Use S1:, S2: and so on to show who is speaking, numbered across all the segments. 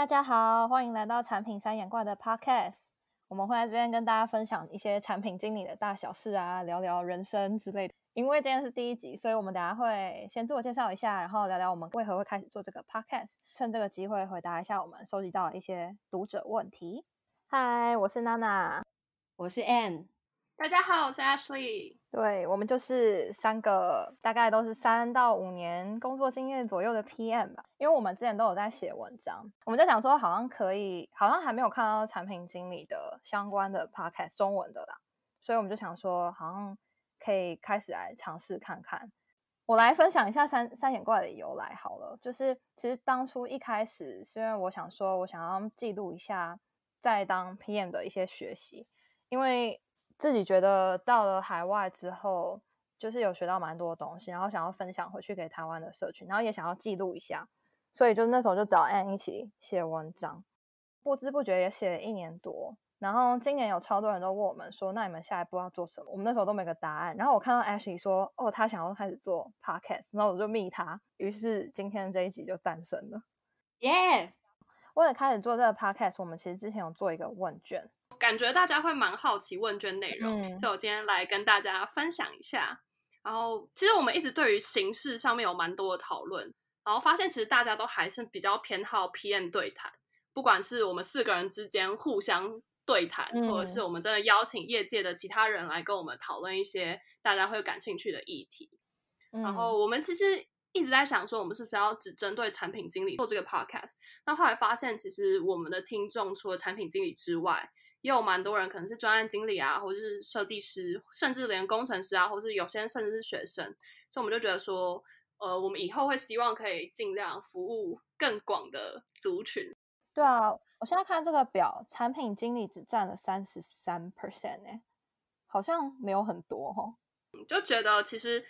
S1: 大家好，欢迎来到产品三眼怪的 Podcast。我们会在这边跟大家分享一些产品经理的大小事啊，聊聊人生之类的。因为今天是第一集，所以我们等下会先自我介绍一下，然后聊聊我们为何会开始做这个 Podcast。趁这个机会回答一下我们收集到的一些读者问题。嗨，我是娜娜，
S2: 我是 Ann。
S3: 大家好，我是 Ashley。
S1: 对，我们就是三个大概都是三到五年工作经验左右的 PM 吧。因为我们之前都有在写文章，我们就想说好像可以，好像还没有看到产品经理的相关的 podcast 中文的啦，所以我们就想说好像可以开始来尝试看看。我来分享一下三三眼怪的由来好了，就是其实当初一开始是因为我想说我想要记录一下在当 PM 的一些学习，因为。自己觉得到了海外之后，就是有学到蛮多东西，然后想要分享回去给台湾的社群，然后也想要记录一下，所以就那时候就找 Ann 一起写文章，不知不觉也写了一年多。然后今年有超多人都问我们说，那你们下一步要做什么？我们那时候都没个答案。然后我看到 Ashley 说，哦，他想要开始做 Podcast，然后我就密他，于是今天这一集就诞生了。
S2: 耶!
S1: 为了开始做这个 Podcast，我们其实之前有做一个问卷。
S3: 感觉大家会蛮好奇问卷内容，嗯、所以我今天来跟大家分享一下。然后，其实我们一直对于形式上面有蛮多的讨论，然后发现其实大家都还是比较偏好 PM 对谈，不管是我们四个人之间互相对谈，嗯、或者是我们真的邀请业界的其他人来跟我们讨论一些大家会感兴趣的议题。嗯、然后，我们其实一直在想说，我们是不是要只针对产品经理做这个 podcast？那后来发现，其实我们的听众除了产品经理之外，也有蛮多人可能是专案经理啊，或者是设计师，甚至连工程师啊，或是有些人甚至是学生，所以我们就觉得说，呃，我们以后会希望可以尽量服务更广的族群。
S1: 对啊，我现在看这个表，产品经理只占了三十三 percent 哎，好像没有很多哦。
S3: 就觉得其实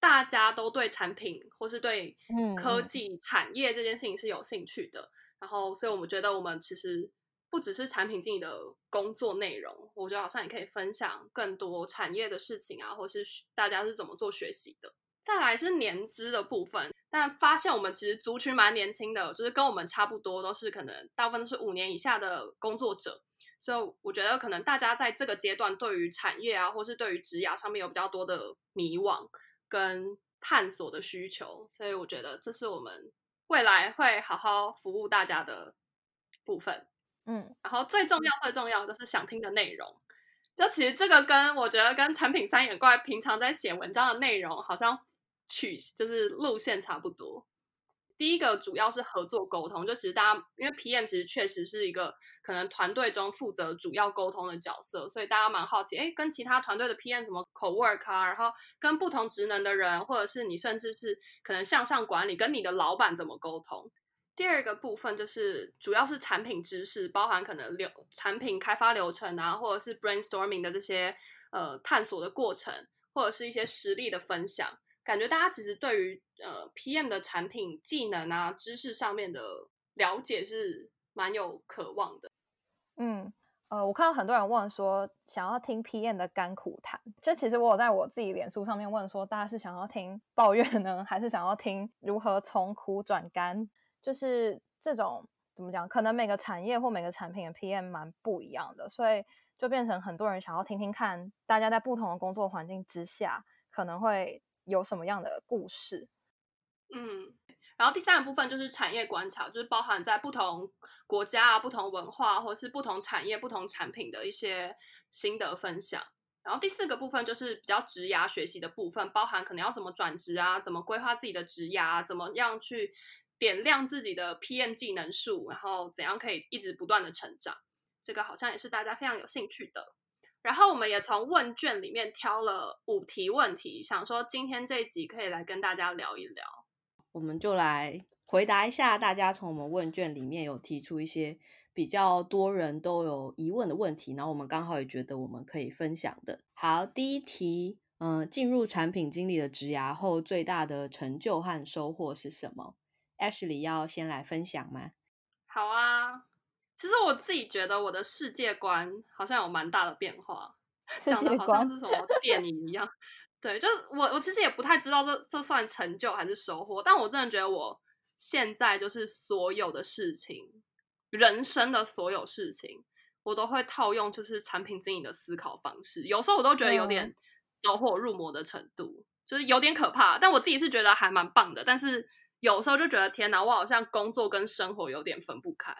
S3: 大家都对产品或是对科技产业这件事情是有兴趣的，嗯、然后所以我们觉得我们其实。不只是产品经理的工作内容，我觉得好像也可以分享更多产业的事情啊，或是大家是怎么做学习的。再来是年资的部分，但发现我们其实族群蛮年轻的，就是跟我们差不多，都是可能大部分都是五年以下的工作者，所以我觉得可能大家在这个阶段对于产业啊，或是对于职涯上面有比较多的迷惘跟探索的需求，所以我觉得这是我们未来会好好服务大家的部分。
S1: 嗯，
S3: 然后最重要、最重要就是想听的内容。就其实这个跟我觉得跟产品三眼怪平常在写文章的内容好像取就是路线差不多。第一个主要是合作沟通，就其实大家因为 PM 其实确实是一个可能团队中负责主要沟通的角色，所以大家蛮好奇，哎，跟其他团队的 PM 怎么 co-work 啊？然后跟不同职能的人，或者是你甚至是可能向上管理，跟你的老板怎么沟通？第二个部分就是主要是产品知识，包含可能流产品开发流程啊，或者是 brainstorming 的这些呃探索的过程，或者是一些实例的分享。感觉大家其实对于呃 PM 的产品技能啊、知识上面的了解是蛮有渴望的。
S1: 嗯，呃，我看到很多人问说想要听 PM 的甘苦谈，这其实我有在我自己脸书上面问说，大家是想要听抱怨呢，还是想要听如何从苦转甘？就是这种怎么讲，可能每个产业或每个产品的 PM 蛮不一样的，所以就变成很多人想要听听看，大家在不同的工作环境之下可能会有什么样的故事。
S3: 嗯，然后第三个部分就是产业观察，就是包含在不同国家啊、不同文化或是不同产业、不同产品的一些心得分享。然后第四个部分就是比较职涯学习的部分，包含可能要怎么转职啊，怎么规划自己的职涯啊，怎么样去。点亮自己的 PM 技能树，然后怎样可以一直不断的成长，这个好像也是大家非常有兴趣的。然后我们也从问卷里面挑了五题问题，想说今天这一集可以来跟大家聊一聊。
S2: 我们就来回答一下大家从我们问卷里面有提出一些比较多人都有疑问的问题，然后我们刚好也觉得我们可以分享的。好，第一题，嗯、进入产品经理的职涯后，最大的成就和收获是什么？Ashley 要先来分享吗？
S3: 好啊，其实我自己觉得我的世界观好像有蛮大的变化，讲的好像是什么电影一样。对，就我我其实也不太知道这这算成就还是收获，但我真的觉得我现在就是所有的事情人生的所有事情，我都会套用就是产品经营的思考方式。有时候我都觉得有点走火入魔的程度，就是有点可怕。但我自己是觉得还蛮棒的。但是有时候就觉得天哪，我好像工作跟生活有点分不开。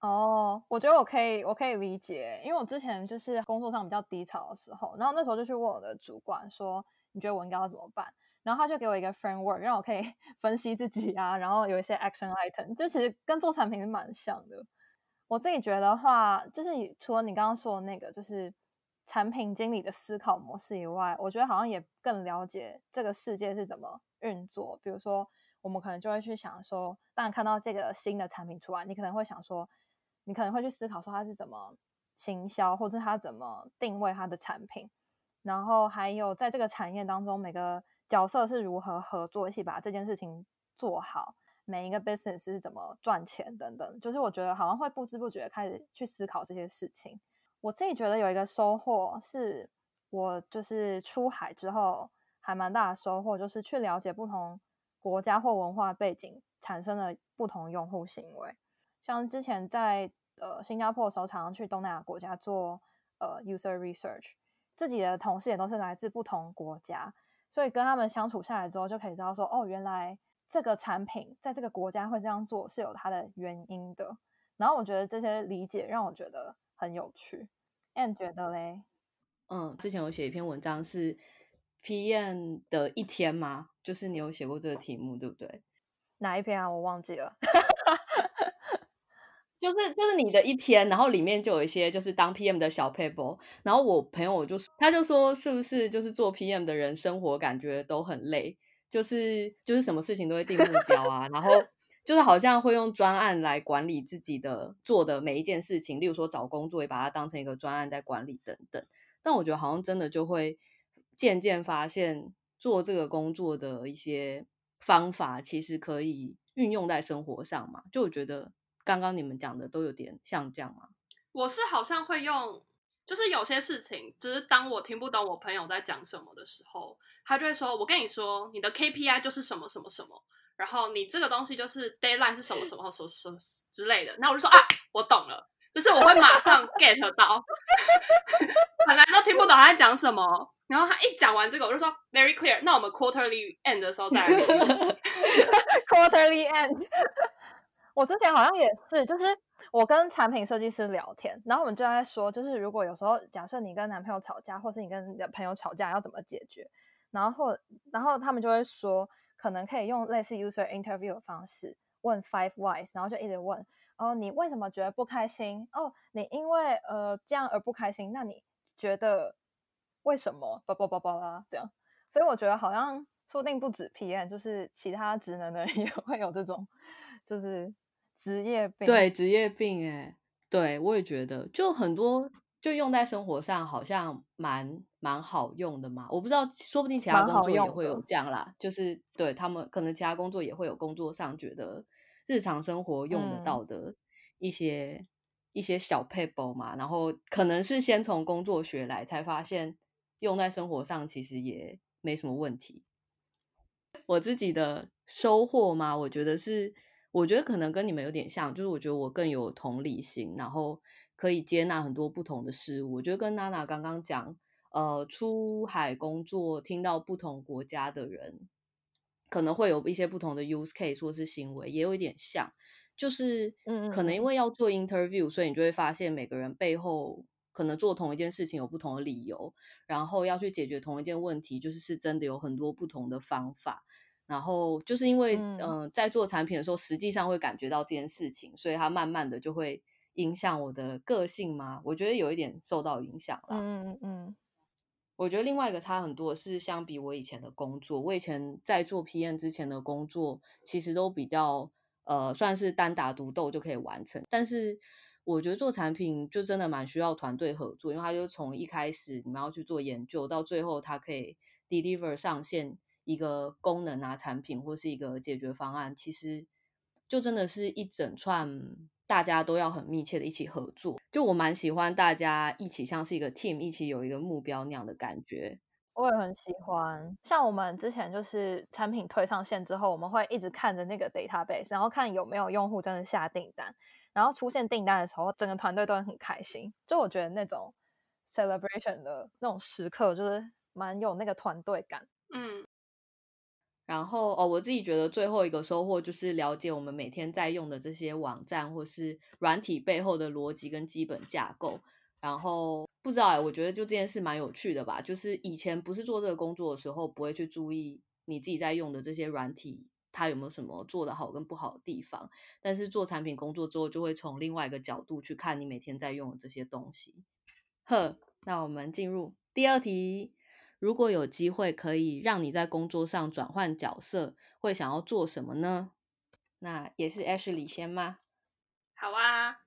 S1: 哦，我觉得我可以，我可以理解，因为我之前就是工作上比较低潮的时候，然后那时候就去问我的主管说，你觉得我应该要怎么办？然后他就给我一个 framework，让我可以 分析自己啊，然后有一些 action item，就其实跟做产品是蛮像的。我自己觉得的话，就是除了你刚刚说的那个，就是产品经理的思考模式以外，我觉得好像也更了解这个世界是怎么运作。比如说，我们可能就会去想说，当然看到这个新的产品出来，你可能会想说，你可能会去思考说它是怎么行销，或者它怎么定位它的产品，然后还有在这个产业当中每个。角色是如何合作，一起把这件事情做好，每一个 business 是怎么赚钱等等，就是我觉得好像会不知不觉开始去思考这些事情。我自己觉得有一个收获是，我就是出海之后还蛮大的收获，就是去了解不同国家或文化背景产生的不同用户行为。像之前在呃新加坡的时候，常常去东南亚国家做呃 user research，自己的同事也都是来自不同国家。所以跟他们相处下来之后，就可以知道说，哦，原来这个产品在这个国家会这样做是有它的原因的。然后我觉得这些理解让我觉得很有趣。And 觉得嘞？
S2: 嗯，之前我写一篇文章是 PM 的一天吗？就是你有写过这个题目，对不对？
S1: 哪一篇啊？我忘记了。
S2: 就是就是你的一天，然后里面就有一些就是当 PM 的小 paper，然后我朋友我就他就说是不是就是做 PM 的人生活感觉都很累，就是就是什么事情都会定目标啊，然后 就是好像会用专案来管理自己的做的每一件事情，例如说找工作也把它当成一个专案在管理等等。但我觉得好像真的就会渐渐发现做这个工作的一些方法其实可以运用在生活上嘛，就我觉得。刚刚你们讲的都有点像这样嘛？
S3: 我是好像会用，就是有些事情，就是当我听不懂我朋友在讲什么的时候，他就会说：“我跟你说，你的 KPI 就是什么什么什么，然后你这个东西就是 deadline 是什么什么什么什么之类的。”那我就说：“啊，我懂了。”就是我会马上 get 到，本来都听不懂他在讲什么，然后他一讲完这个，我就说 very clear。那我们 quarterly end 的时候再来
S1: quarterly end。我之前好像也是，就是我跟产品设计师聊天，然后我们就在说，就是如果有时候假设你跟男朋友吵架，或是你跟你的朋友吵架，要怎么解决？然后，然后他们就会说，可能可以用类似 user interview 的方式问 five whys，然后就一直问，哦，你为什么觉得不开心？哦，你因为呃这样而不开心，那你觉得为什么？叭叭叭叭啦，这样。所以我觉得好像说不定不止 PM，就是其他职能的人 也会有这种，就是。职业病，
S2: 对职业病，哎，对我也觉得，就很多就用在生活上，好像蛮蛮好用的嘛。我不知道，说不定其他工作也会有这样啦。就是对他们，可能其他工作也会有工作上觉得日常生活用得到的一些、嗯、一些小配包嘛。然后可能是先从工作学来，才发现用在生活上其实也没什么问题。我自己的收获嘛，我觉得是。我觉得可能跟你们有点像，就是我觉得我更有同理心，然后可以接纳很多不同的事物。我觉得跟娜娜刚刚讲，呃，出海工作听到不同国家的人，可能会有一些不同的 use case 或是行为，也有一点像，就是嗯，可能因为要做 interview，所以你就会发现每个人背后可能做同一件事情有不同的理由，然后要去解决同一件问题，就是是真的有很多不同的方法。然后就是因为，嗯、呃，在做产品的时候，实际上会感觉到这件事情，所以它慢慢的就会影响我的个性嘛。我觉得有一点受到影响了。
S1: 嗯嗯嗯。
S2: 我觉得另外一个差很多是，相比我以前的工作，我以前在做 PM 之前的工作，其实都比较呃，算是单打独斗就可以完成。但是我觉得做产品就真的蛮需要团队合作，因为它就从一开始你们要去做研究，到最后它可以 deliver 上线。一个功能啊，产品或是一个解决方案，其实就真的是一整串，大家都要很密切的一起合作。就我蛮喜欢大家一起像是一个 team，一起有一个目标那样的感觉。
S1: 我也很喜欢。像我们之前就是产品推上线之后，我们会一直看着那个 database，然后看有没有用户真的下订单。然后出现订单的时候，整个团队都会很开心。就我觉得那种 celebration 的那种时刻，就是蛮有那个团队感。
S3: 嗯。
S2: 然后哦，我自己觉得最后一个收获就是了解我们每天在用的这些网站或是软体背后的逻辑跟基本架构。然后不知道哎，我觉得就这件事蛮有趣的吧。就是以前不是做这个工作的时候，不会去注意你自己在用的这些软体，它有没有什么做得好跟不好的地方。但是做产品工作之后，就会从另外一个角度去看你每天在用的这些东西。呵，那我们进入第二题。如果有机会可以让你在工作上转换角色，会想要做什么呢？那也是 Ashley 先吗？
S3: 好啊，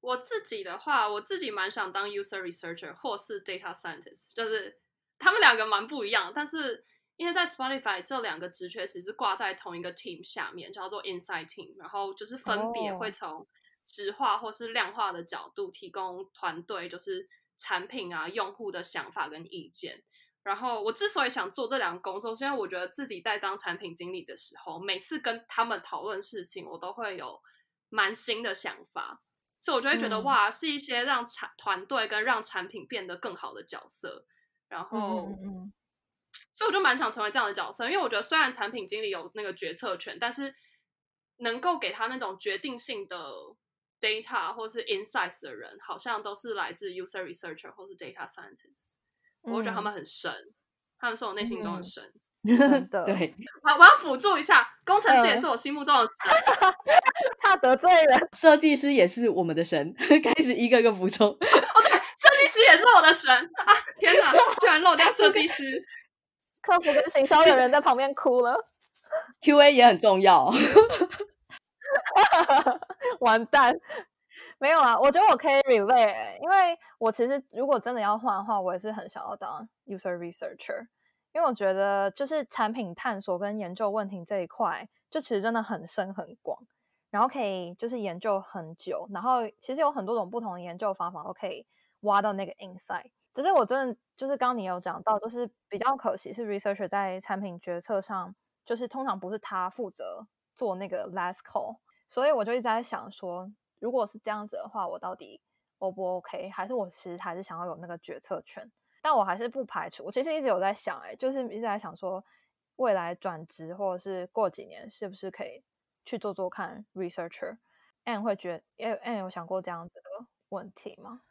S3: 我自己的话，我自己蛮想当 user researcher 或是 data scientist，就是他们两个蛮不一样，但是因为在 Spotify 这两个职缺其实挂在同一个 team 下面，叫做 Insight Team，然后就是分别会从质化或是量化的角度提供团队就是产品啊用户的想法跟意见。然后我之所以想做这两个工作，是因为我觉得自己在当产品经理的时候，每次跟他们讨论事情，我都会有蛮新的想法，所以我就会觉得、嗯、哇，是一些让产团队跟让产品变得更好的角色。然后，嗯嗯、所以我就蛮想成为这样的角色，因为我觉得虽然产品经理有那个决策权，但是能够给他那种决定性的 data 或是 insights 的人，好像都是来自 user researcher 或是 data scientist。我觉得他们很神，嗯、他们是我内心中的神。
S1: 真 的，
S2: 对，
S3: 我我要辅助一下，工程师也是我心目中的神。
S1: 怕得罪人，
S2: 设计师也是我们的神。开始一个一个补充。哦，
S3: 对，设计师也是我的神啊！天哪，居然漏掉设计师。
S1: 客服跟行销有人在旁边哭了。
S2: QA 也很重要。
S1: 完蛋。没有啊，我觉得我可以 relate，因为我其实如果真的要换的话，我也是很想要当 user researcher，因为我觉得就是产品探索跟研究问题这一块，就其实真的很深很广，然后可以就是研究很久，然后其实有很多种不同的研究方法都可以挖到那个 insight。只是我真的就是刚你有讲到，就是比较可惜是 researcher 在产品决策上，就是通常不是他负责做那个 last call，所以我就一直在想说。如果是这样子的话，我到底 O 不 OK？还是我其实还是想要有那个决策权？但我还是不排除。我其实一直有在想、欸，哎，就是一直在想说，未来转职或者是过几年，是不是可以去做做看 researcher？And 会觉得，And 有想过这样子的问题吗？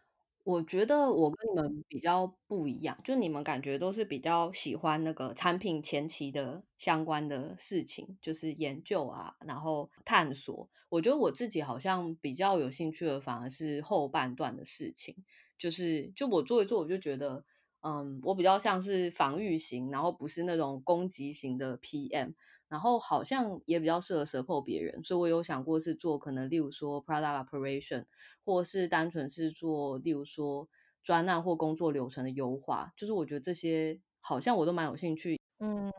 S2: 我觉得我跟你们比较不一样，就你们感觉都是比较喜欢那个产品前期的相关的事情，就是研究啊，然后探索。我觉得我自己好像比较有兴趣的，反而是后半段的事情，就是就我做一做，我就觉得，嗯，我比较像是防御型，然后不是那种攻击型的 PM。然后好像也比较适合 support 别人，所以我有想过是做可能，例如说 product operation，或是单纯是做，例如说专案或工作流程的优化。就是我觉得这些好像我都蛮有兴趣。
S1: 嗯，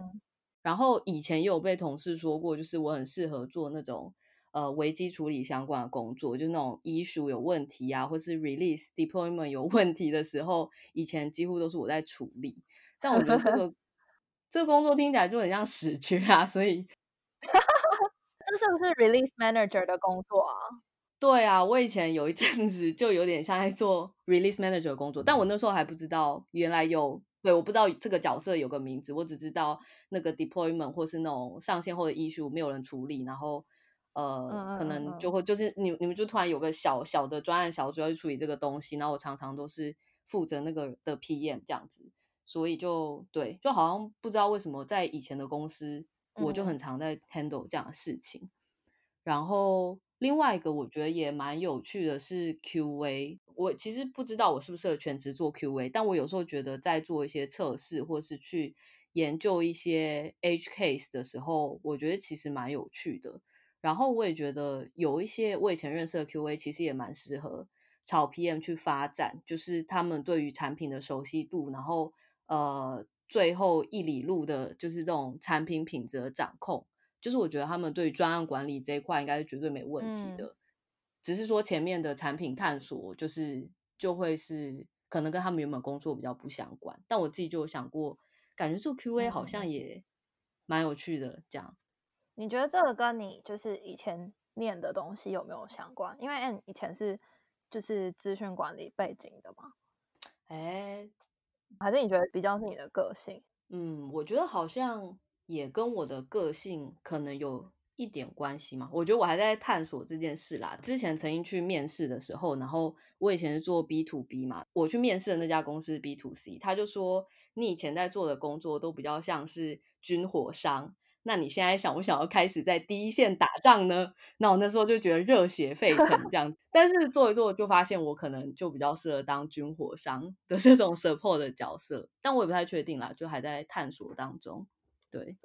S2: 然后以前也有被同事说过，就是我很适合做那种呃危机处理相关的工作，就那种 issue 有问题啊，或是 release deployment 有问题的时候，以前几乎都是我在处理。但我觉得这 个。这个工作听起来就很像死缺啊，所以
S1: 这是不是 release manager 的工作啊？
S2: 对啊，我以前有一阵子就有点像在做 release manager 的工作，但我那时候还不知道原来有，对，我不知道这个角色有个名字，我只知道那个 deployment 或是那种上线后的 issue 没有人处理，然后呃，可能就会就是你你们就突然有个小小的专案小组要去处理这个东西，然后我常常都是负责那个的 PM 这样子。所以就对，就好像不知道为什么在以前的公司，我就很常在 handle 这样的事情。嗯、然后另外一个我觉得也蛮有趣的是 QA，我其实不知道我是不是全职做 QA，但我有时候觉得在做一些测试或是去研究一些 edge case 的时候，我觉得其实蛮有趣的。然后我也觉得有一些我以前认识的 QA 其实也蛮适合朝 PM 去发展，就是他们对于产品的熟悉度，然后。呃，最后一里路的就是这种产品品质的掌控，就是我觉得他们对于专案管理这一块应该是绝对没问题的，嗯、只是说前面的产品探索就是就会是可能跟他们原本工作比较不相关。但我自己就有想过，感觉做 QA 好像也蛮有趣的。这样，
S1: 你觉得这个跟你就是以前念的东西有没有相关？因为 Ann 以前是就是资讯管理背景的嘛。
S2: 哎，
S1: 还是你觉得比较是你的个性？
S2: 嗯，我觉得好像也跟我的个性可能有一点关系嘛。我觉得我还在探索这件事啦。之前曾经去面试的时候，然后我以前是做 B to B 嘛，我去面试的那家公司 B to C，他就说你以前在做的工作都比较像是军火商。那你现在想不想要开始在第一线打仗呢？那我那时候就觉得热血沸腾这样，但是做一做就发现我可能就比较适合当军火商的这种 support 的角色，但我也不太确定啦，就还在探索当中。对，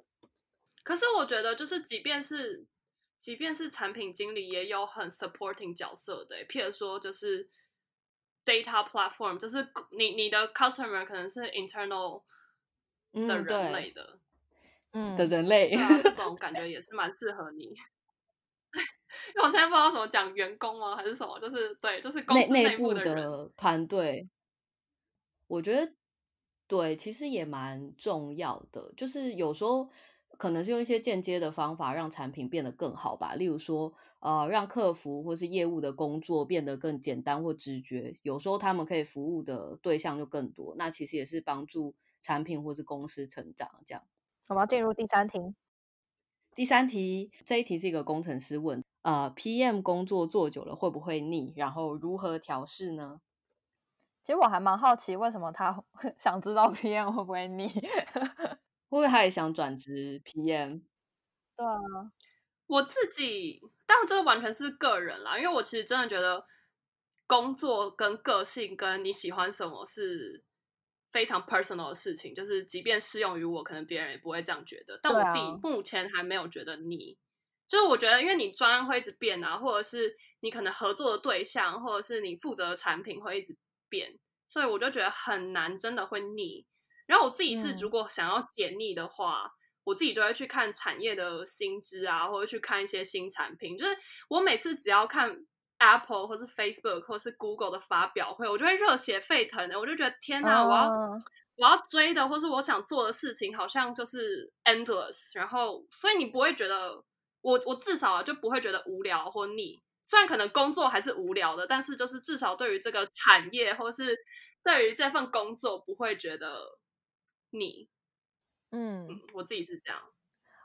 S3: 可是我觉得就是即便是即便是产品经理，也有很 supporting 角色的，譬如说就是 data platform，就是你你的 customer 可能是 internal 的人类的。嗯
S2: 的人
S3: 类，这种感觉也是蛮适合你。因为我现在不知道怎么讲员工吗，还是什么？就是对，就是公司内部的
S2: 团队。我觉得对，其实也蛮重要的。就是有时候可能是用一些间接的方法，让产品变得更好吧。例如说，呃，让客服或是业务的工作变得更简单或直觉。有时候他们可以服务的对象就更多，那其实也是帮助产品或是公司成长这样。
S1: 我们要进入第三题。
S2: 第三题，这一题是一个工程师问：呃，PM 工作做久了会不会腻？然后如何调试呢？
S1: 其实我还蛮好奇，为什么他 想知道 PM 会不会腻？
S2: 会不会他也想转职 PM？
S1: 对啊，
S3: 我自己，但这个完全是个人啦，因为我其实真的觉得工作跟个性跟你喜欢什么是。非常 personal 的事情，就是即便适用于我，可能别人也不会这样觉得。但我自己目前还没有觉得腻，就是我觉得，因为你专案会一直变啊，或者是你可能合作的对象，或者是你负责的产品会一直变，所以我就觉得很难，真的会腻。然后我自己是如果想要解腻的话，嗯，我自己就会去看产业的新知啊，或者去看一些新产品。就是我每次只要看。Apple 或是 Facebook 或是 Google 的发表会，我就会热血沸腾的，我就觉得天哪，我要、uh... 我要追的或是我想做的事情，好像就是 endless。然后，所以你不会觉得我我至少就不会觉得无聊或腻。虽然可能工作还是无聊的，但是就是至少对于这个产业或是对于这份工作不会觉得腻。
S1: 嗯，
S3: 我自己是这样。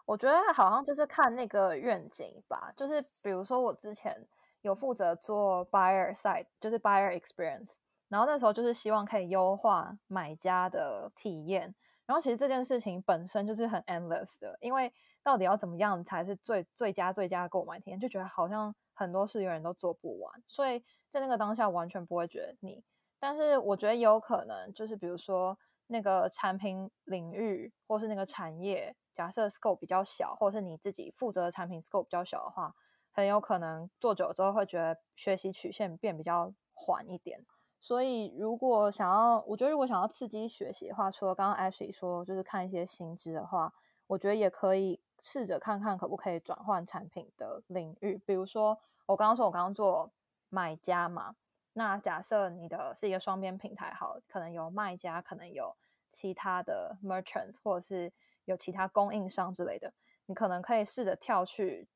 S1: 我觉得好像就是看那个愿景吧，就是比如说我之前。有负责做 buyer side，就是 buyer experience，然后那时候就是希望可以优化买家的体验。然后其实这件事情本身就是很 endless 的，因为到底要怎么样才是最最佳最佳的购买体验，就觉得好像很多事永远都做不完。所以在那个当下完全不会觉得腻。但是我觉得有可能就是比如说那个产品领域或是那个产业，假设 scope 比较小，或是你自己负责的产品 scope 比较小的话。很有可能做久了之后会觉得学习曲线变比较缓一点，所以如果想要，我觉得如果想要刺激学习的话，除了刚刚 Ashley 说就是看一些新知的话，我觉得也可以试着看看可不可以转换产品的领域。比如说我刚刚说我刚刚做买家嘛，那假设你的是一个双边平台，好，可能有卖家，可能有其他的 merchants，或者是有其他供应商之类的，你可能可以试着跳去。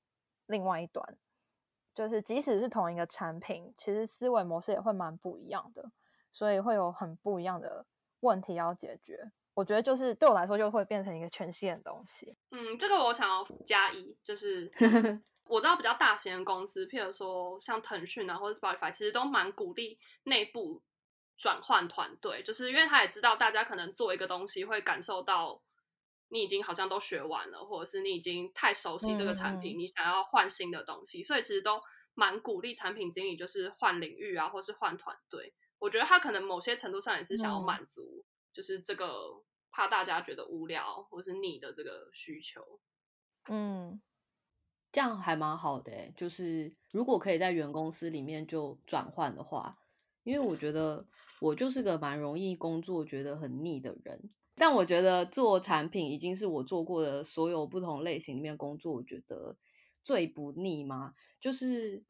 S1: 另外一端，就是即使是同一个产品，其实思维模式也会蛮不一样的，所以会有很不一样的问题要解决。我觉得就是对我来说，就会变成一个全新的东西。
S3: 嗯，这个我想要加一，就是 我知道比较大型的公司，譬如说像腾讯啊，或者 Spotify，其实都蛮鼓励内部转换团队，就是因为他也知道大家可能做一个东西会感受到。你已经好像都学完了，或者是你已经太熟悉这个产品，嗯、你想要换新的东西，所以其实都蛮鼓励产品经理就是换领域啊，或是换团队。我觉得他可能某些程度上也是想要满足，就是这个怕大家觉得无聊或是腻的这个需求。
S1: 嗯，
S2: 这样还蛮好的，就是如果可以在原公司里面就转换的话，因为我觉得我就是个蛮容易工作觉得很腻的人。但我觉得做产品已经是我做过的所有不同类型里面工作，我觉得最不腻吗？就是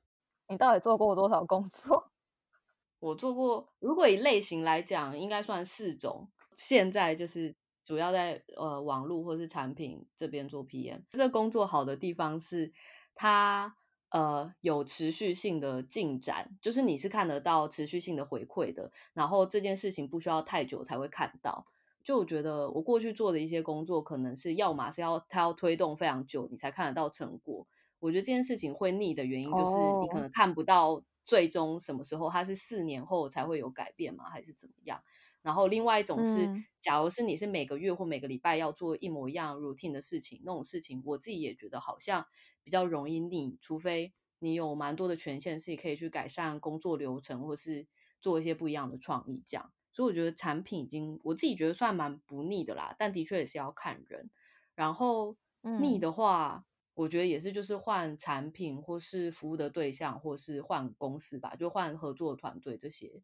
S1: 你到底做过多少工作？
S2: 我做过，如果以类型来讲，应该算四种。现在就是主要在呃网络或是产品这边做 PM。这工作好的地方是它呃有持续性的进展，就是你是看得到持续性的回馈的，然后这件事情不需要太久才会看到。就我觉得我过去做的一些工作，可能是要么是要它要推动非常久，你才看得到成果。我觉得这件事情会腻的原因，就是你可能看不到最终什么时候，它是四年后才会有改变吗？还是怎么样？然后另外一种是，嗯、假如是你是每个月或每个礼拜要做一模一样 routine 的事情，那种事情我自己也觉得好像比较容易腻，除非你有蛮多的权限，是可以去改善工作流程，或是做一些不一样的创意这样。所以我觉得产品已经我自己觉得算蛮不腻的啦，但的确也是要看人。然后腻的话，嗯、我觉得也是就是换产品或是服务的对象，或是换公司吧，就换合作团队这些。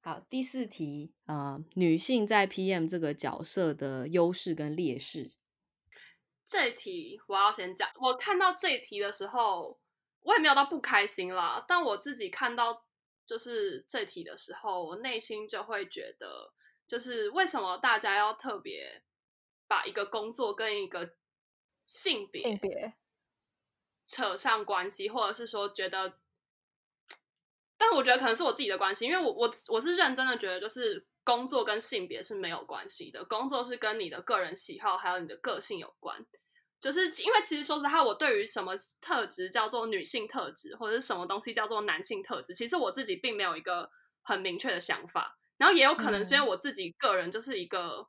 S2: 好，第四题，呃，女性在 PM 这个角色的优势跟劣势。
S3: 这题我要先讲。我看到这题的时候，我也没有到不开心啦。但我自己看到就是这题的时候，我内心就会觉得，就是为什么大家要特别把一个工作跟一个性别性别扯上关系，或者是说觉得。但我觉得可能是我自己的关系，因为我我我是认真的觉得，就是工作跟性别是没有关系的，工作是跟你的个人喜好还有你的个性有关。就是因为其实说实话，我对于什么特质叫做女性特质，或者是什么东西叫做男性特质，其实我自己并没有一个很明确的想法。然后也有可能是因为我自己个人就是一个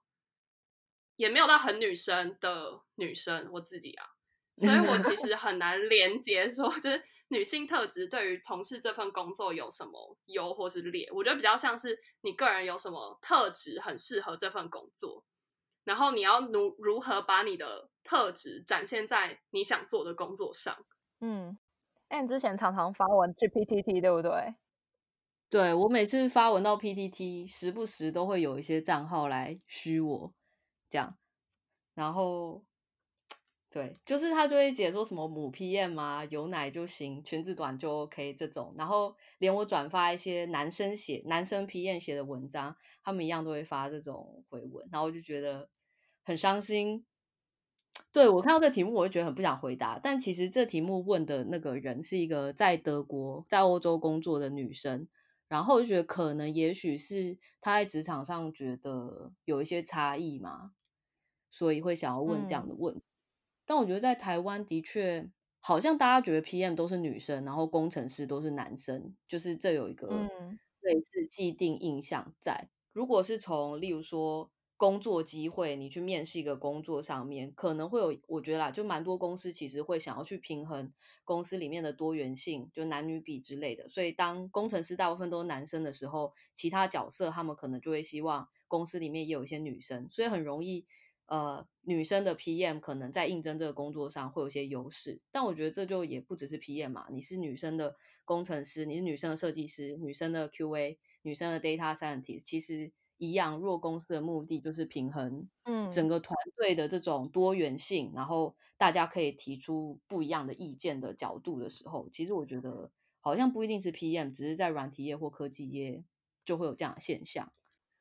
S3: 也没有到很女生的女生，我自己啊，所以我其 实很难连接说就是。女性特质对于从事这份工作有什么优或是劣？我觉得比较像是你个人有什么特质很适合这份工作，然后你要如如何把你的特质展现在你想做的工作上。
S1: 嗯，哎，你之前常常发文去 PTT 对不对？
S2: 对，我每次发文到 PTT，时不时都会有一些账号来虚我，这样，然后。对，就是他就会解说什么母 PM 啊，有奶就行，裙子短就 OK 这种，然后连我转发一些男生写男生 PM 写的文章，他们一样都会发这种回文，然后我就觉得很伤心。对，我看到这题目，我就觉得很不想回答，但其实这题目问的那个人是一个在德国、在欧洲工作的女生，然后我就觉得可能也许是她在职场上觉得有一些差异嘛，所以会想要问这样的问题。嗯但我觉得在台湾的确，好像大家觉得 PM 都是女生，然后工程师都是男生，就是这有一个类似既定印象在。嗯、如果是从例如说工作机会，你去面试一个工作上面，可能会有，我觉得啦，就蛮多公司其实会想要去平衡公司里面的多元性，就男女比之类的。所以当工程师大部分都是男生的时候，其他角色他们可能就会希望公司里面也有一些女生，所以很容易。呃，女生的 PM 可能在应征这个工作上会有些优势，但我觉得这就也不只是 PM 嘛，你是女生的工程师，你是女生的设计师，女生的 QA，女生的 Data Scientist，其实一样。若公司的目的就是平衡，嗯，整个团队的这种多元性，嗯、然后大家可以提出不一样的意见的角度的时候，其实我觉得好像不一定是 PM，只是在软体业或科技业就会有这样的现象。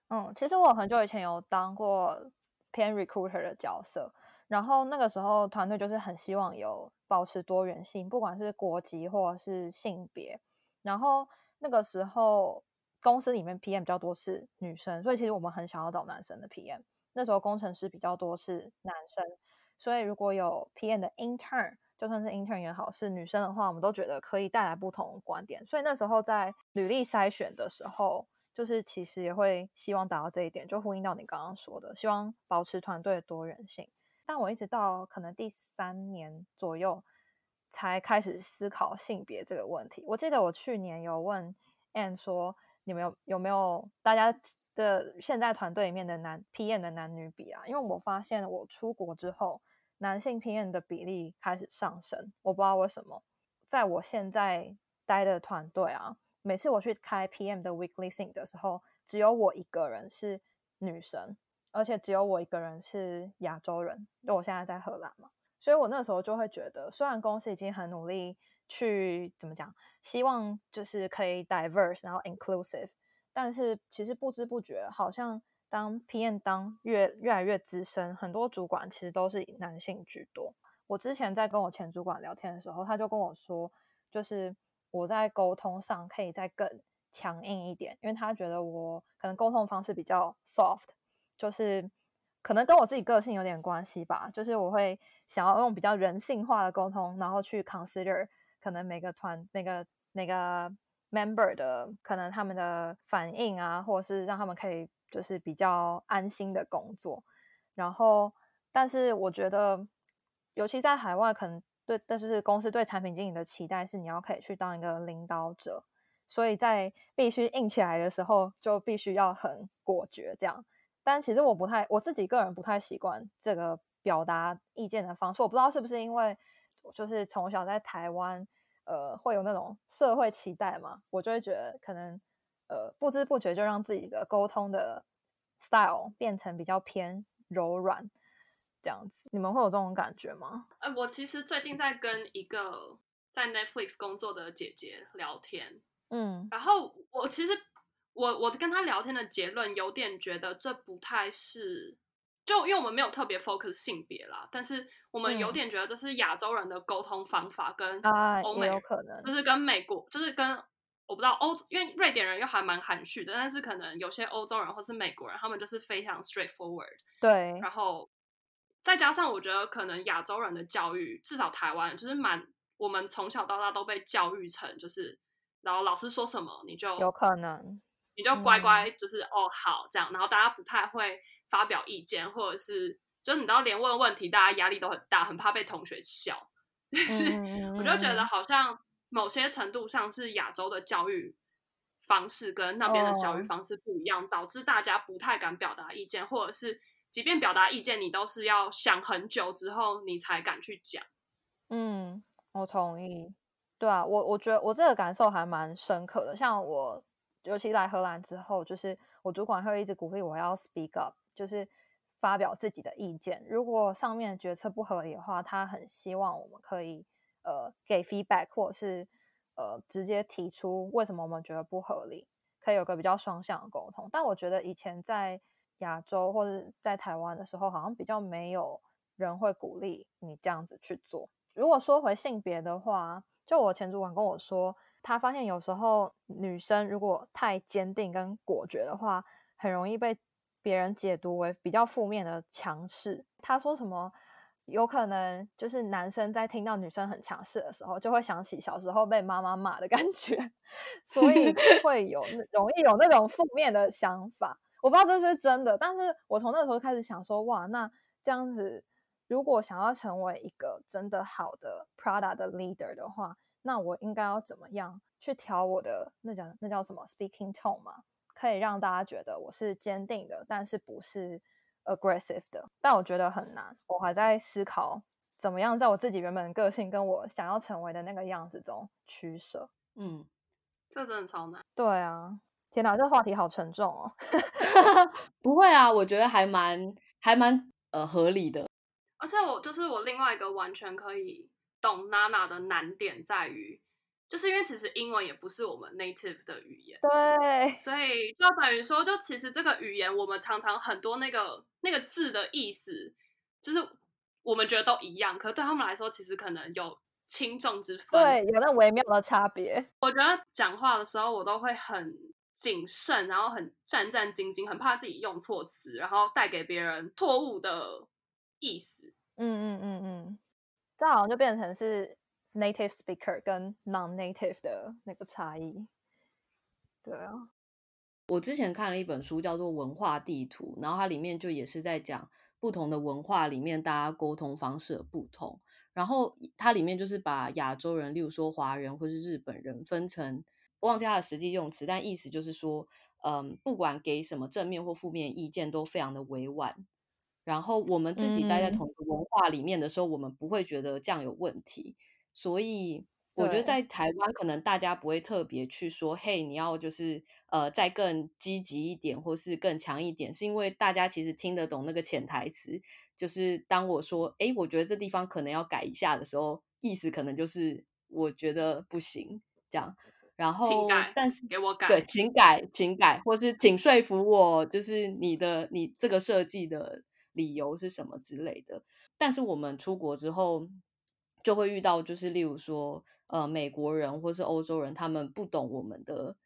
S1: 嗯，其实我很久以前有当过。偏 recruiter 的角色，然后那个时候团队就是很希望有保持多元性，不管是国籍或者是性别。然后那个时候公司里面 PM 比较多是女生，所以其实我们很想要找男生的 PM。那时候工程师比较多是男生，所以如果有 PM 的 intern，就算是 intern 也好，是女生的话，我们都觉得可以带来不同的观点。所以那时候在履历筛选的时候。就是其实也会希望达到这一点，就呼应到你刚刚说的，希望保持团队的多元性。但我一直到可能第三年左右才开始思考性别这个问题。我记得我去年有问 Anne 说，你们有有没有大家的现在团队里面的男 PM 的男女比啊？因为我发现我出国之后，男性 PM 的比例开始上升，我不知道为什么，在我现在待的团队啊。每次我去开 PM 的 weekly sync 的时候，只有我一个人是女生，而且只有我一个人是亚洲人，就我现在在荷兰嘛，所以我那时候就会觉得，虽然公司已经很努力去怎么讲，希望就是可以 diverse 然后 inclusive，但是其实不知不觉，好像当 PM 当越越来越资深，很多主管其实都是男性居多。我之前在跟我前主管聊天的时候，他就跟我说。就是我在沟通上可以再更强硬一点，因为他觉得我可能沟通方式比较 soft，就是可能跟我自己个性有点关系吧，就是我会想要用比较人性化的沟通，然后去 consider 可能每个团每个每个 member 的可能他们的反应啊，或者是让他们可以就是比较安心的工作，然后但是我觉得。尤其在海外，可能对，但是公司对产品经理的期待是你要可以去当一个领导者，所以在必须硬起来的时候，就必须要很果决这样。但其实我不太，我自己个人不太习惯这个表达意见的方式。我不知道是不是因为就是从小在台湾，呃，会有那种社会期待嘛，我就会觉得可能呃不知不觉就让自己的沟通的 style 变成比较偏柔软。这样子，你们会有这种感觉吗？
S3: 呃，我其实最近在跟一个在 Netflix 工作的姐姐聊天，
S1: 嗯，
S3: 然后我其实我我跟她聊天的结论有点觉得这不太是，就因为我们没有特别 focus 性别啦，但是我们有点觉得这是亚洲人的沟通方法跟欧美、
S1: 可能，
S3: 就是跟美国，就是跟我不知道欧，因为瑞典人又还蛮含蓄的，但是可能有些欧洲人或是美国人，他们就是非常 straightforward，
S1: 对，
S3: 然后。再加上，我觉得可能亚洲人的教育，至少台湾就是蛮，我们从小到大都被教育成就是，然后老师说什么你就
S1: 有可能，
S3: 你就乖乖就是、嗯、哦好这样，然后大家不太会发表意见，或者是就你知道连问问题，大家压力都很大，很怕被同学笑。但是我就觉得好像某些程度上是亚洲的教育方式跟那边的教育方式不一样，哦、导致大家不太敢表达意见，或者是。即便表达意见，你都是要想很久之后你才敢去讲。
S1: 嗯，我同意。对啊，我我觉得我这个感受还蛮深刻的。像我，尤其来荷兰之后，就是我主管会一直鼓励我要 speak up，就是发表自己的意见。如果上面决策不合理的话，他很希望我们可以呃给 feedback，或者是呃直接提出为什么我们觉得不合理，可以有个比较双向的沟通。但我觉得以前在亚洲或者在台湾的时候，好像比较没有人会鼓励你这样子去做。如果说回性别的话，就我前主管跟我说，他发现有时候女生如果太坚定跟果决的话，很容易被别人解读为比较负面的强势。他说什么，有可能就是男生在听到女生很强势的时候，就会想起小时候被妈妈骂的感觉，所以会有容易有那种负面的想法。我不知道这是真的，但是我从那个时候开始想说，哇，那这样子，如果想要成为一个真的好的 Prada 的 leader 的话，那我应该要怎么样去调我的那叫那叫什么 speaking tone 嘛？可以让大家觉得我是坚定的，但是不是 aggressive 的。但我觉得很难，我还在思考怎么样在我自己原本的个性跟我想要成为的那个样子中取舍。
S3: 嗯，这真的超难。
S1: 对啊。天哪，这个话题好沉重哦！
S2: 不会啊，我觉得还蛮还蛮呃合理的。
S3: 而且我就是我另外一个完全可以懂娜娜的难点在于，就是因为其实英文也不是我们 native 的语言，
S1: 对，
S3: 所以就等于说，就其实这个语言我们常常很多那个那个字的意思，就是我们觉得都一样，可是对他们来说，其实可能有轻重之分，
S1: 对，有那微妙的差别。
S3: 我觉得讲话的时候，我都会很。谨慎，然后很战战兢兢，很怕自己用错词，然后带给别人错误的意思。
S1: 嗯嗯嗯嗯，这好像就变成是 native speaker 跟 non-native 的那个差异。对啊，
S2: 我之前看了一本书，叫做《文化地图》，然后它里面就也是在讲不同的文化里面大家沟通方式的不同。然后它里面就是把亚洲人，例如说华人或是日本人，分成。忘记它的实际用词，但意思就是说，嗯，不管给什么正面或负面意见，都非常的委婉。然后我们自己待在同一个文化里面的时候，嗯、我们不会觉得这样有问题。所以我觉得在台湾，可能大家不会特别去说，嘿，你要就是呃再更积极一点，或是更强一点，是因为大家其实听得懂那个潜台词。就是当我说，哎，我觉得这地方可能要改一下的时候，意思可能就是我觉得不行这样。然后，但是
S3: 给我改，
S2: 对，请改，请改，或是请说服我，就是你的你这个设计的理由是什么之类的。但是我们出国之后，就会遇到就是例如说呃美国人或是欧洲人，他们不懂我们的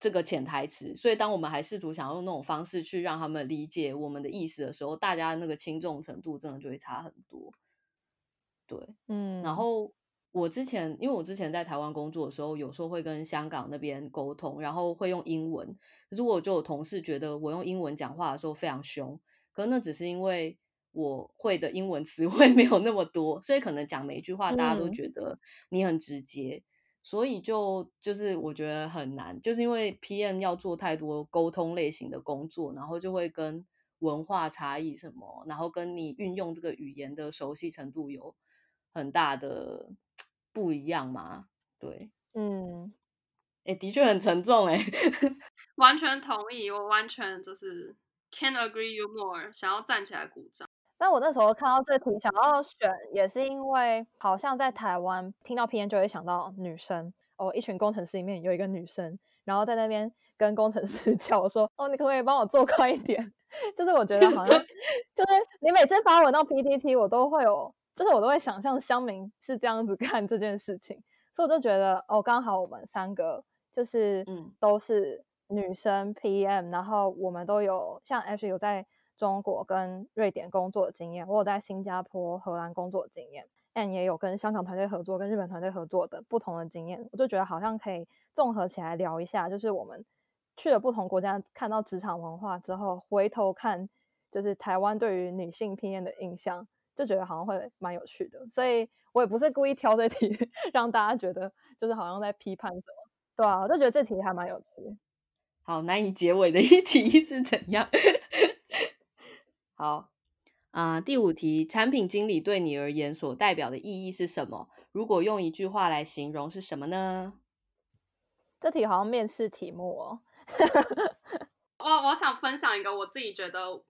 S2: 这个潜台词，所以当我们还试图想要用那种方式去让他们理解我们的意思的时候，大家那个轻重程度真的就会差很多。对，
S1: 嗯，
S2: 然后。我之前，因为我之前在台湾工作的时候，有时候会跟香港那边沟通，然后会用英文。可是我就有同事觉得我用英文讲话的时候非常凶，可是那只是因为我会的英文词汇 没有那么多，所以可能讲每一句话大家都觉得你很直接，嗯、所以就就是我觉得很难，就是因为 PM 要做太多沟通类型的工作，然后就会跟文化差异什么，然后跟你运用这个语言的熟悉程度有很大的。不一样嘛？对，
S1: 嗯，
S2: 哎、欸，的确很沉重，哎，
S3: 完全同意，我完全就是 can't agree you more，想要站起来鼓掌。
S1: 但我那时候看到这题想要选，也是因为好像在台湾听到 PM 就会想到女生哦，一群工程师里面有一个女生，然后在那边跟工程师 叫我说：“哦，你可不可以帮我做快一点？” 就是我觉得好像 就是你每次发文到 PTT，我都会有。就是我都会想象乡民是这样子看这件事情，所以我就觉得哦，刚好我们三个就是嗯都是女生 PM，然后我们都有像 Ashley 有在中国跟瑞典工作的经验，我有在新加坡、荷兰工作的经验也也有跟香港团队合作、跟日本团队合作的不同的经验，我就觉得好像可以综合起来聊一下，就是我们去了不同国家，看到职场文化之后，回头看就是台湾对于女性 PM 的印象。就觉得好像会蛮有趣的，所以我也不是故意挑这题 让大家觉得就是好像在批判什么，对啊，我就觉得这题还蛮有趣。
S2: 好，难以结尾的一题是怎样？好啊，呃，第五题，产品经理对你而言所代表的意义是什么？如果用一句话来形容，是什么呢？
S1: 这题好像面试题目哦。
S3: 我我想分享一个我自己觉得。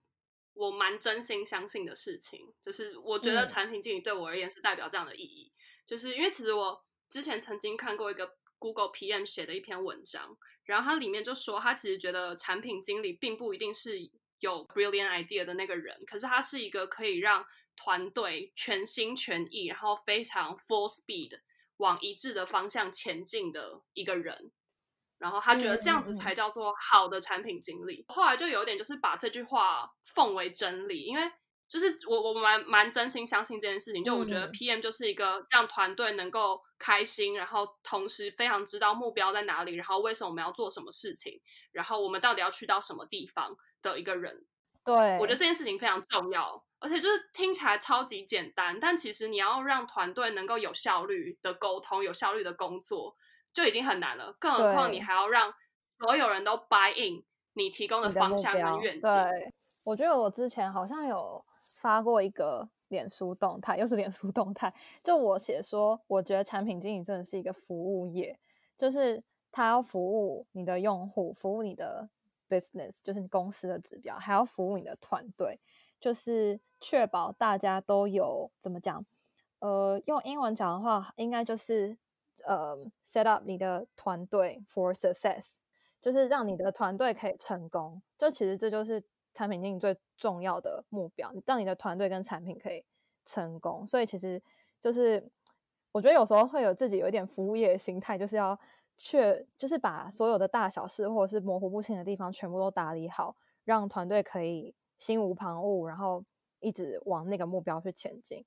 S3: 我蛮真心相信的事情，就是我觉得产品经理对我而言是代表这样的意义，嗯、就是因为其实我之前曾经看过一个 Google PM 写的一篇文章，然后它里面就说，他其实觉得产品经理并不一定是有 brilliant idea 的那个人，可是他是一个可以让团队全心全意，然后非常 full speed 往一致的方向前进的一个人。然后他觉得这样子才叫做好的产品经理。后来就有点就是把这句话奉为真理，因为就是我我蛮蛮真心相信这件事情。就我觉得 PM 就是一个让团队能够开心，然后同时非常知道目标在哪里，然后为什么我们要做什么事情，然后我们到底要去到什么地方的一个人。
S1: 对，
S3: 我觉得这件事情非常重要，而且就是听起来超级简单，但其实你要让团队能够有效率的沟通，有效率的工作。就已经很难了，更何况你还要让所有人都 buy in 你提供的方向跟愿景。
S1: 对，我觉得我之前好像有发过一个脸书动态，又是脸书动态，就我写说，我觉得产品经理真的是一个服务业，就是他要服务你的用户，服务你的 business，就是你公司的指标，还要服务你的团队，就是确保大家都有怎么讲？呃，用英文讲的话，应该就是。呃、，set up 你的团队 for success，就是让你的团队可以成功。就其实这就是产品经理最重要的目标，让你的团队跟产品可以成功。所以其实就是我觉得有时候会有自己有一点服务业的心态，就是要却就是把所有的大小事或者是模糊不清的地方全部都打理好，让团队可以心无旁骛，然后一直往那个目标去前进。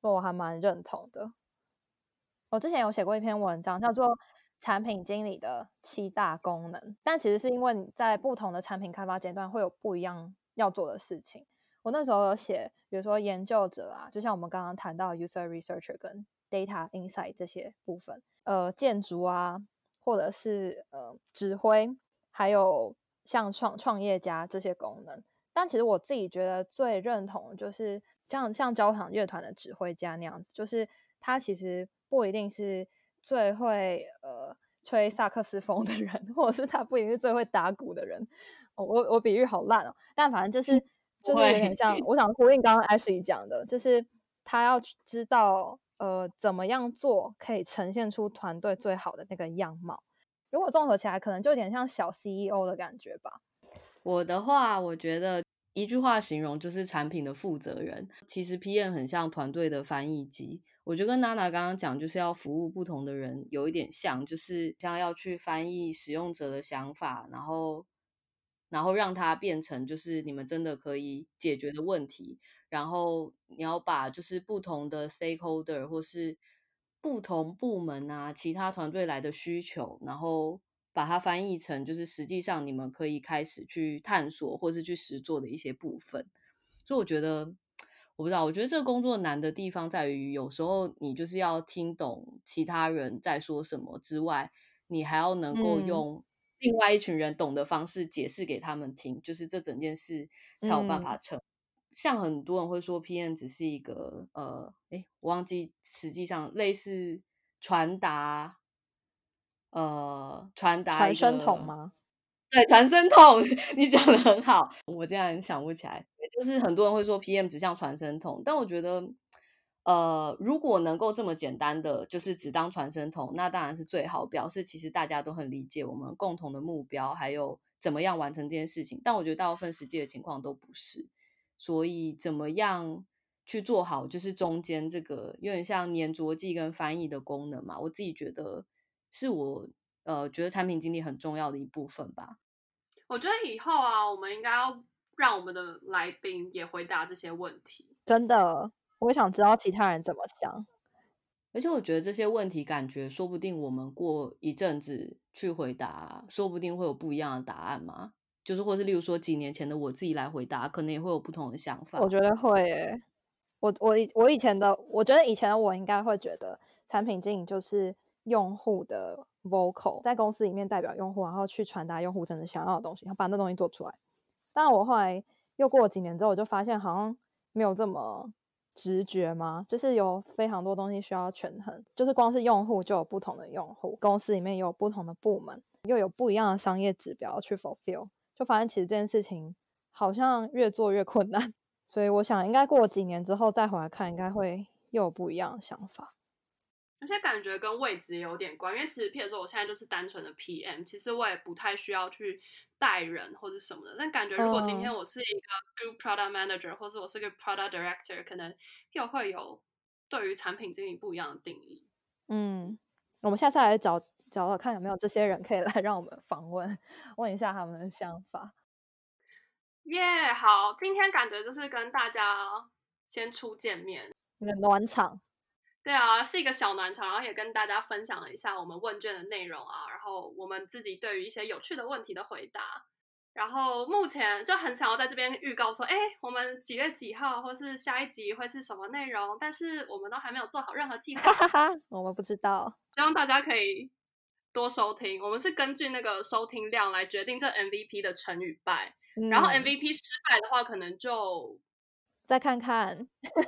S1: 所以我还蛮认同的。我之前有写过一篇文章，叫做《产品经理的七大功能》，但其实是因为你在不同的产品开发阶段会有不一样要做的事情。我那时候有写，比如说研究者啊，就像我们刚刚谈到 user researcher 跟 data insight 这些部分，呃，建筑啊，或者是呃指挥，还有像创创业家这些功能。但其实我自己觉得最认同就是像像交响乐团的指挥家那样子，就是他其实。不一定是最会呃吹萨克斯风的人，或者是他不一定是最会打鼓的人。哦、我我比喻好烂哦，但反正就是就是有点像，我想呼应刚刚 Ashley 讲的，就是他要知道呃怎么样做可以呈现出团队最好的那个样貌。如果综合起来，可能就有点像小 CEO 的感觉吧。
S2: 我的话，我觉得一句话形容就是产品的负责人。其实 PM 很像团队的翻译机。我觉得跟娜娜刚刚讲，就是要服务不同的人，有一点像，就是像要去翻译使用者的想法，然后，然后让它变成就是你们真的可以解决的问题。然后你要把就是不同的 stakeholder 或是不同部门啊，其他团队来的需求，然后把它翻译成就是实际上你们可以开始去探索或是去实做的一些部分。所以我觉得。我不知道，我觉得这个工作难的地方在于，有时候你就是要听懂其他人在说什么之外，你还要能够用另外一群人懂的方式解释给他们听，嗯、就是这整件事才有办法成。嗯、像很多人会说，PM 只是一个呃，哎，我忘记实际上类似传达，呃，传达传
S1: 声筒吗？
S2: 对，传声筒，你讲的很好，我竟然想不起来。就是很多人会说 PM 只像传声筒，但我觉得，呃，如果能够这么简单的，就是只当传声筒，那当然是最好，表示其实大家都很理解我们共同的目标，还有怎么样完成这件事情。但我觉得大部分实际的情况都不是，所以怎么样去做好，就是中间这个有点像粘着剂跟翻译的功能嘛。我自己觉得是我呃觉得产品经理很重要的一部分吧。
S3: 我觉得以后啊，我们应该要。让我们的来宾也回答这些问题。
S1: 真的，我也想知道其他人怎么想。
S2: 而且我觉得这些问题，感觉说不定我们过一阵子去回答，说不定会有不一样的答案嘛。就是，或是例如说几年前的我自己来回答，可能也会有不同的想法。
S1: 我觉得会诶。我我我以前的，我觉得以前的我应该会觉得，产品经理就是用户的 vocal，在公司里面代表用户，然后去传达用户真的想要的东西，然后把那东西做出来。但我后来又过了几年之后，我就发现好像没有这么直觉嘛，就是有非常多东西需要权衡，就是光是用户就有不同的用户，公司里面有不同的部门，又有不一样的商业指标去 fulfill，就发现其实这件事情好像越做越困难，所以我想应该过了几年之后再回来看，应该会又有不一样的想法。
S3: 而且感觉跟位置也有点关，因为其实譬如说我现在就是单纯的 PM，其实我也不太需要去。带人或者什么的，但感觉如果今天我是一个 Group Product Manager，、oh. 或者我是个 Product Director，可能又会有对于产品经理不一样的定义。
S1: 嗯，我们下次来找找看有没有这些人可以来让我们访问，问一下他们的想法。
S3: 耶，yeah, 好，今天感觉就是跟大家先初见面，
S1: 暖场。
S3: 对啊，是一个小暖场，然后也跟大家分享了一下我们问卷的内容啊，然后我们自己对于一些有趣的问题的回答，然后目前就很想要在这边预告说，哎，我们几月几号或是下一集会是什么内容，但是我们都还没有做好任何计划，
S1: 我们不知道，
S3: 希望大家可以多收听，我们是根据那个收听量来决定这 MVP 的成与败，嗯、然后 MVP 失败的话，可能就
S1: 再看看。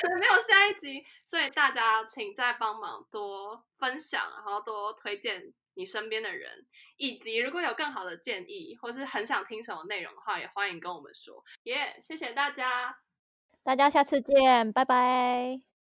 S3: 可能没有下一集，所以大家请再帮忙多分享，然后多推荐你身边的人，以及如果有更好的建议，或是很想听什么内容的话，也欢迎跟我们说。耶，谢谢大家，
S1: 大家下次见，拜拜。